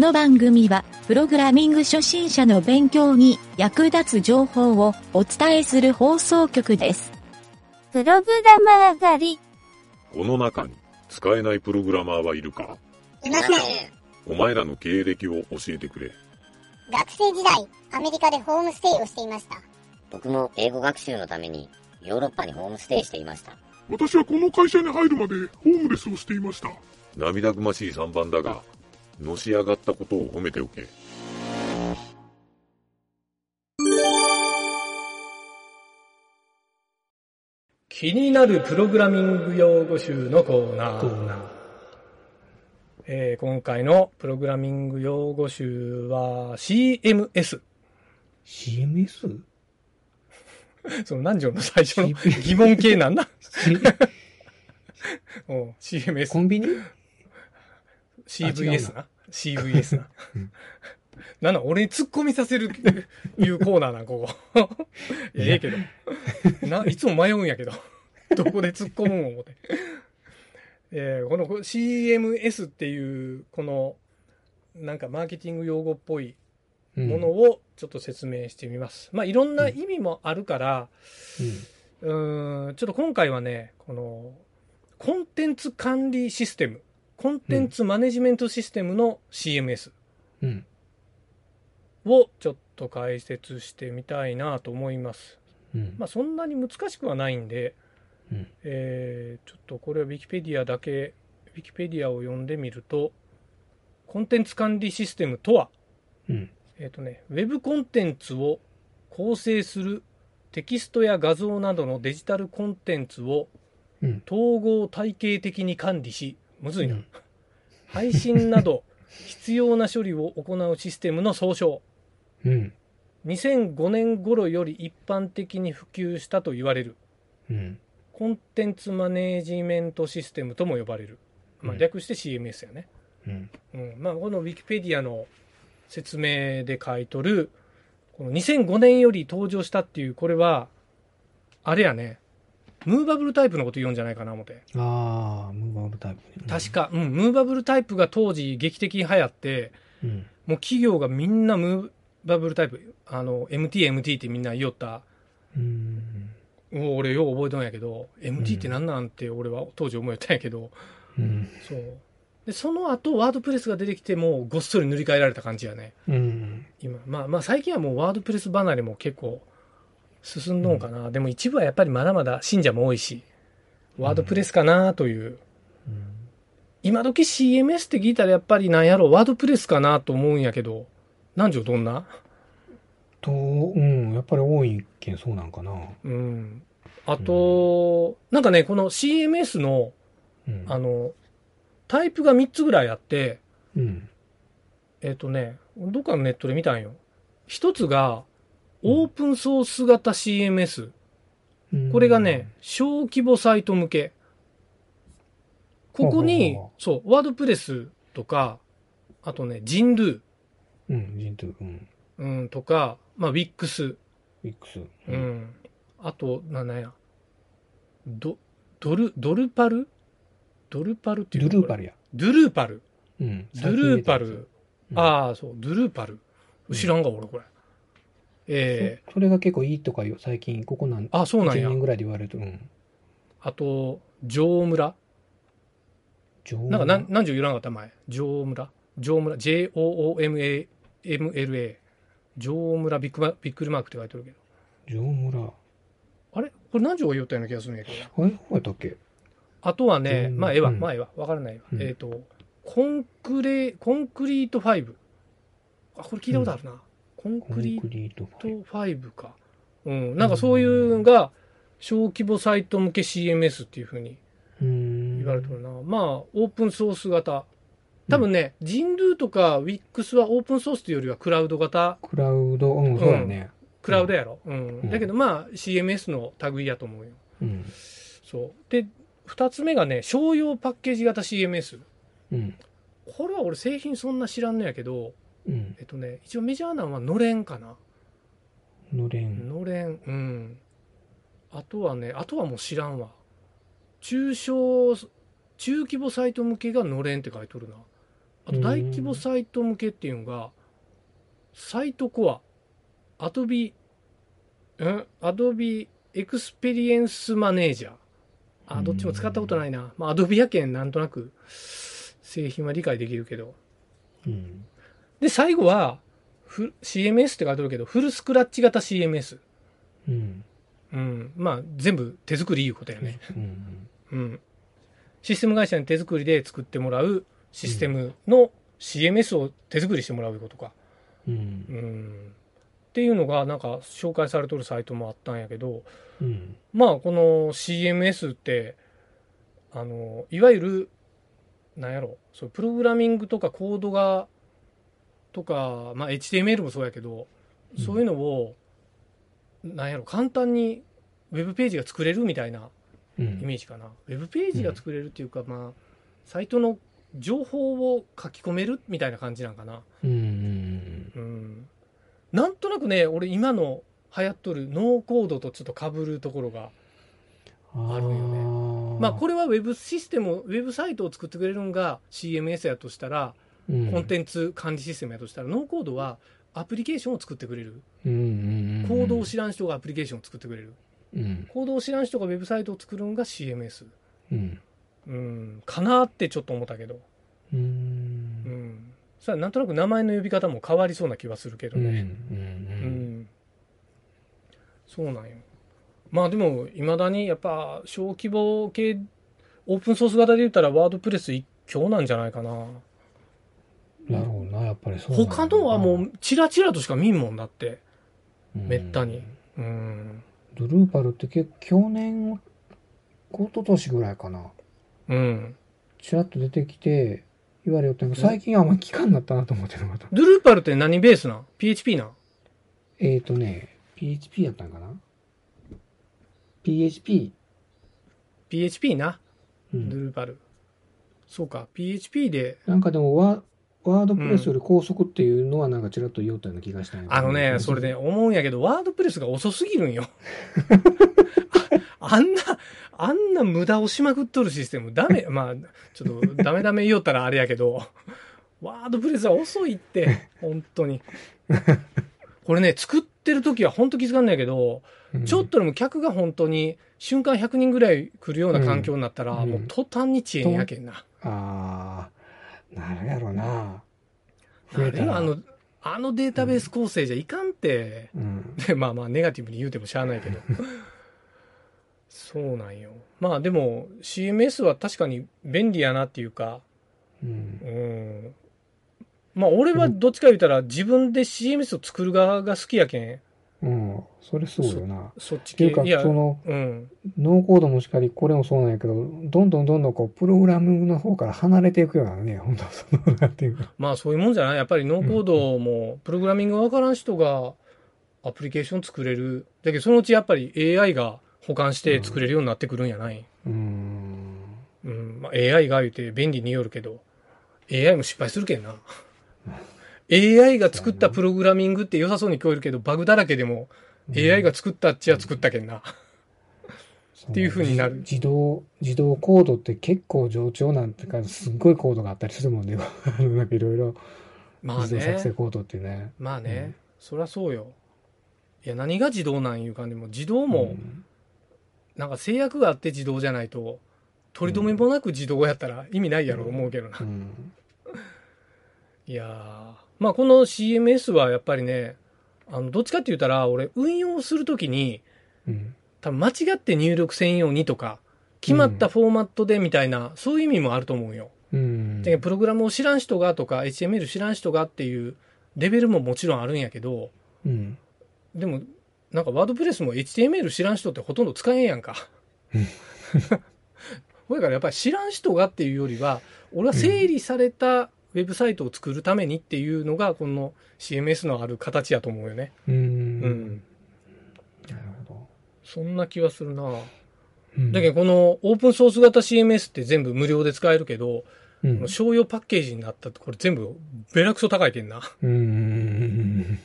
の番組は、プログラミング初心者の勉強に役立つ情報をお伝えする放送局です。プログラマー狩り。この中に使えないプログラマーはいるか？いません。お前らの経歴を教えてくれ。学生時代、アメリカでホームステイをしていました。僕も英語学習のためにヨーロッパにホームステイしていました。私はこの会社に入るまでホームレスをしていました。涙ぐましい3番だが、のし上がったことを褒めておけ。気になるプログラミング用語集のコーナー。えー今回のプログラミング用語集は CMS。CMS? その南條の最初の疑問系なんだ うん CMS コ。ンビニ？CVS な。CVS な。なんだ、俺に突っ込みさせる、いうコーナーなん、ここ。ええけど。な、いつも迷うんやけど。どこで突っ込むん思って。えーこの CMS っていう、この、なんかマーケティング用語っぽいものをちょっと説明してみます。まあ、いろんな意味もあるから、うーん、ちょっと今回はね、この、コンテンツ管理システム、コンテンツマネジメントシステムの CMS うん。をちょっと解説してみたいなと思います。うん。まあ、そんなに難しくはないんで、うんえーちょっとこれは Wikipedia だけ、Wikipedia を読んでみると、コンテンツ管理システムとは、うん。えっ、とね、ウェブコンテンツを構成するテキストや画像などのデジタルコンテンツをうん。統合体系的に管理し、むずいな。うん配信など必要な処理を行うシステムの総称。うん。2005年頃より一般的に普及したと言われるうん。コンテンツマネージメントシステムとも呼ばれる。まあ、うん略して CMS やね。うん。うん、まあ、このウィキペディアの説明で書いとる、この2005年より登場したっていう、これは、あれやね、ムーバブルタイプのこと言うんじゃないかな思って。ああ、ムーバブルタイプね。確か、うん、ムーバブルタイプが当時劇的に流行って、うん。もう企業がみんなムーバブルタイプ、あの、MT、MT ってみんな言おった、うん。俺よう覚えとんやけど、MT ってなんなんて俺は当時思えたんやけど、うん。そう。で、その後、ワードプレスが出てきて、もうごっそり塗り替えられた感じやね。うん。今まあまあ最近はもうワードプレス離れも結構進んどんかな、でも一部はやっぱりまだまだ信者も多いしワードプレスかなという、今時 CMS って聞いたらやっぱりなんやろ。ワードプレスかなと思うんやけど南條どんな？と、うん。やっぱり多いけんそうなんかな。うん。あと、なんかねこの CMS のうん。あのタイプが3つぐらいあってうん。えっ、とねどっかのネットで見たんよ。一つがオープンソース型 CMS、うんこれがね、、小規模サイト向け。ここにそう、ワードプレスとか、あとね、ジンドゥ、うん。ジントゥ、うん。うん、とか、まあ、ウィックス、ウィックス。う。ん。あと、なんや、ド、ドル、ドルパル？ドルパルっていうの？ドゥルーパルや。ドゥルーパル。うん。ドゥルーパル。うんああ、そう、ドゥルーパル。うん知らんが、俺、これ。えそそれが結構いいとかよ、最近、ここなん、ー、あ、そうなん1や年。ぐらいで言われると、うん。あと、上村。上なんか、なん、何十言わなかった？前。上村？上村？J-O-O-M-A-M-L-A。上村ビッグマビックルマークって書いてるけど。上村。あれ？これ何十が言ったような気がするんやけど。あれ？どうやったっけ？あとはね、うんまあ、ええわ、うんまあ、ええわ。わからないわ。うんえっ、と、コンクレ、コンクリート5。あ、これ聞いたことあるな。コンコンクリートファイト5か。うん。なんかそういうのが、小規模サイト向け CMS っていうふうに。言われてるな。まあ、オープンソース型。多分ね、ジンルーとか WIX はオープンソースというよりはクラウド型、クラウド、うん、そうやね。クラウドやろ。うん。うんだけどまあ、CMS の類やと思うよ。うん。そう。で、二つ目がね、商用パッケージ型 CMS。うん。これは俺製品そんな知らんのやけど、うん。えっとね、一応メジャーなのはのれんかな。のれん。のれん、うん。あとはね、あとはもう知らんわ。中小、中規模サイト向けがのれんって書いとるな。あと大規模サイト向けっていうのが、サイトコア、アドビ、ん？アドビエクスペリエンスマネージャー。あ、どっちも使ったことないな。まあ、アドビやけんなんとなく製品は理解できるけど。うん。で、最後は、フ CMS って書いてあるけど、フルスクラッチ型 CMS。うん。うん。まあ、全部手作りいうことやね。うん。うん。システム会社に手作りで作ってもらうシステムの CMS を手作りしてもらうことか。うん。うん。っていうのが、なんか紹介されとるサイトもあったんやけど、うん。まあ、この CMS って、あの、いわゆる、なんやろ、そう、プログラミングとかコードが、とか、まあ、HTML もそうやけど、そういうのを、なんやろ、簡単にウェブページが作れるみたいなうイん。メージかな。ウェブページが作れるっていうか、まあ、サイトの情報を書き込めるみたいな感じなんかな。うん。うん。なんとなくね、俺今の流行っとるノーコードとちょっと被るところがああるよねまあこれはウェブシステムウェブサイトを作ってくれるのが CMS やとしたら、れコンテンツ管理システムやとしたらノーコードはアプリケーションを作ってくれる、うんうんうん。コードを知らん人がアプリケーションを作ってくれる。うん。コードを知らん人がウェブサイトを作るのが CMS うん。うん。かなってちょっと思ったけど。う。うん。ん。それはなんとなく名前の呼び方も変わりそうな気はするけどうん。うねうん、そうなんよ。まあでもいまだにやっぱ小規模系オープンソース型で言ったらワードプレス一強なんじゃないかななるほどな、やっぱりそう他のはもうチラチラとしか見んもんだって。うん。めったに。うん。ドルーパルって結構去年、一昨年ぐらいかな。うん。ちらっと出てきて、言われよったけど、最近あんま聞かんなったなと思ってるまた。ドゥルーパルって何ベースなん ?PHP なん？えーとね、PHP やったんかな ?PHP。PHP な、うん。ドゥルーパル。そうか PHP で。なんかでもワ、ワードプレスより高速っていうのはなんかちらっと言おったような気がしたんやけどあのね、それね、思うんやけど、ワードプレスが遅すぎるんよ。あ あんな、あんな無駄をしまくっとるシステム、ダメ、まあ、ちょっとダメダメ言おったらあれやけど、ワードプレスは遅いって、本当に。これね、作ってる時は本当気づかんないけど、うんちょっとでも客が本当に瞬間100人ぐらい来るような環境になったら、うんもう途端に遅延やけんな。ああ、なるやろな。増あえたあの、あのデータベース構成じゃいかんって。うん。でまあまあネガティブに言うてもしゃあないけど。そうなんよ。まあでも CMS は確かに便利やなっていうか。うん。うん。まあ俺はどっちか言うたら自分で CMS を作る側が好きやけんうん。それそうよな。そっちっていうかそのうんノーコードもしかり、これもそうなんやけど、どんどんどんどんこう、プログラミングの方から離れていくようなね、本当その、なんていうか。まあそういうもんじゃない？やっぱりノーコードもプログラミングがわからん人がアプリケーション作れるだけどそのうちやっぱり AI が保管して作れるようになってくるんやない、うーん。うんまあ、AI が言うて便利によるけど AI も失敗するけんな AI が作ったプログラミングって良さそうに聞こえるけどバグだらけでも AI が作ったっちゃ作ったけんな、そっていう風になる。自自動、自動コードって結構冗長なんてか、すっごいコードがあったりするもんね。なんかいろいろ、まあ自動作成ねコードってね。まあね、うん。そりゃそうよ。いや何が自動なんいうかでも自動もん。なんか制約があって自動じゃないと取り留めもなく自動やったら意味ないやろ思うけどな、うん。いやーまあこの CMS はやっぱりねあのどっちかって言ったら俺運用するときにうん。多分間違って入力せんようにとか決まったフォーマットでみたいな、そういう意味もあると思うよ。うん。でプログラムを知らん人がとか HTML 知らん人がっていうレベルももちろんあるんやけどうん。でもなんかワードプレスも HTML 知らん人ってほとんど使えんやんか。ほやからやっぱり知らん人がっていうよりは俺は整理されたウェブサイトを作るためにっていうのがこの CMS のある形やと思うよね。うん。うん。なるほそんな気はするな。ど。うんだけどこのオープンソース型 CMS って全部無料で使えるけど、うん。商用パッケージになったってこれ全部ベラクソ高いけんな。うん。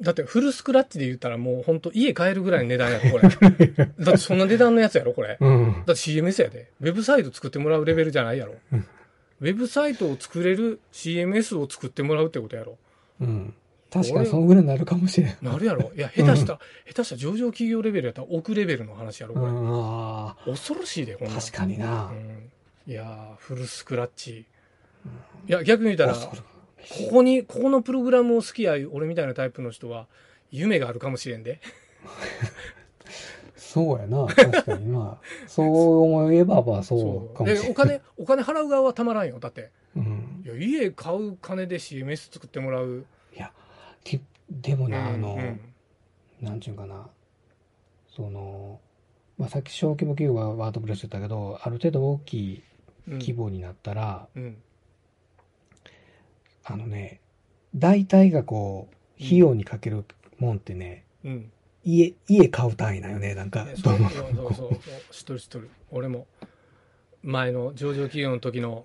だってフルスクラッチで言ったらもうほんと家買えるぐらいの値段やろ、これ。だってそんな値段のやつやろ、これ。だうん。って CMS やで。ウェブサイト作ってもらうレベルじゃないやろ。ウェブサイトを作れる CMS を作ってもらうってことやろ。うん。確かにそのぐらいになるかもしれん。なるやろ。いや、下手した、下手した上場企業レベルやったら億レベルの話やろ、これ。うん、あ恐ろしいで、ほん確かになう。ん。いやー、フルスクラッチ。いや、逆に言ったら、ここに、ここのプログラムを好きや、俺みたいなタイプの人は、夢があるかもしれんで。そうやな。確かにな。そう思えば、まあそうかもしれで、ない。お金、お金払う側はたまらんよ。だって。うん。いや、家買う金で CMS 作ってもらう。いや、きでもな、あの、うんなんちゅうんかな。その、まあ、さっき小規模企業はワードプレス言ったけど、ある程度大きいうん規模になったら、うん。あのね、大体がこう、費用にかけるもんってね、うん。家、家買う単位だよね、なんかそうそうそうそう。知っとる知っとる。俺も、前の上場企業の時の、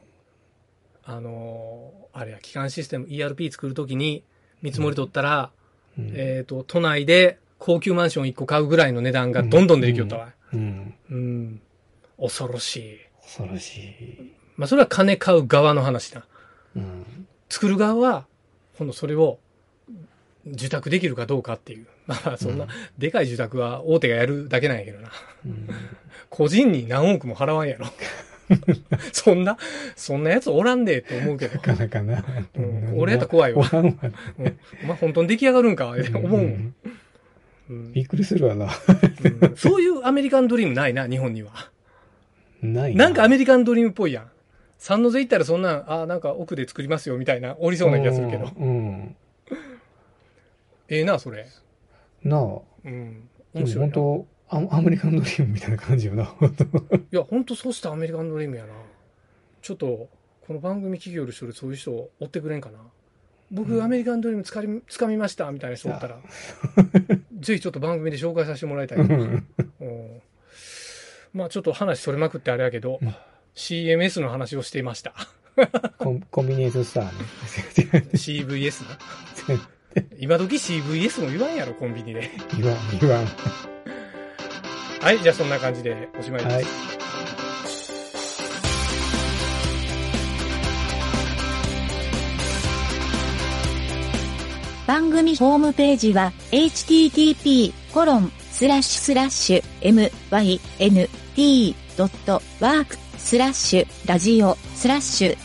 あのーあれや、基幹システム ERP 作る時に見積もり取ったら、うんえっ、と、都内で高級マンション1個買うぐらいの値段がどんどん出てきよったわ。うん。うん。恐ろしい。恐ろしい。まあ、それは金買う側の話だ。うん。作る側は、今度それを受託できるかどうかっていう。まあ、そんな、でかい受託は大手がやるだけなんやけどな。うん個人に何億も払わんやろ。そんな、そんなやつおらんでって思うけどな。かなかな。うん俺やったら怖いわおらんわうんお前本当に出来上がるんか？思うもん、んうんびっくりするわな。うんそういうアメリカンドリームないな、日本には。ないなんかアメリカンドリームっぽいやん。三の瀬行ったらそんなん、あなんか奥で作りますよみたいな、おりそうな気がするけど。うん。ええな、それ。なあ。うん。面白本当アアメリカンドリームみたいな感じよな。本当や、本当そうしたアメリカンドリームやな。ちょっと、この番組企業の人でそういう人を追ってくれんかな。僕、アメリカンドリームつかみ、つかみましたみたいな人おったら、ぜひちょっと番組で紹介させてもらいたいな。うんまあちょっと話それまくってあれやけど、うん CMS の話をしていました。コンコンビニエンススターね。CVS な。今時 CVS も言わんやろ、コンビニで。言わん、言わん。はい、じゃあそんな感じでおしまいです。はい。番組ホームページは http:// mynt.work スラッシュラジオスラッシュ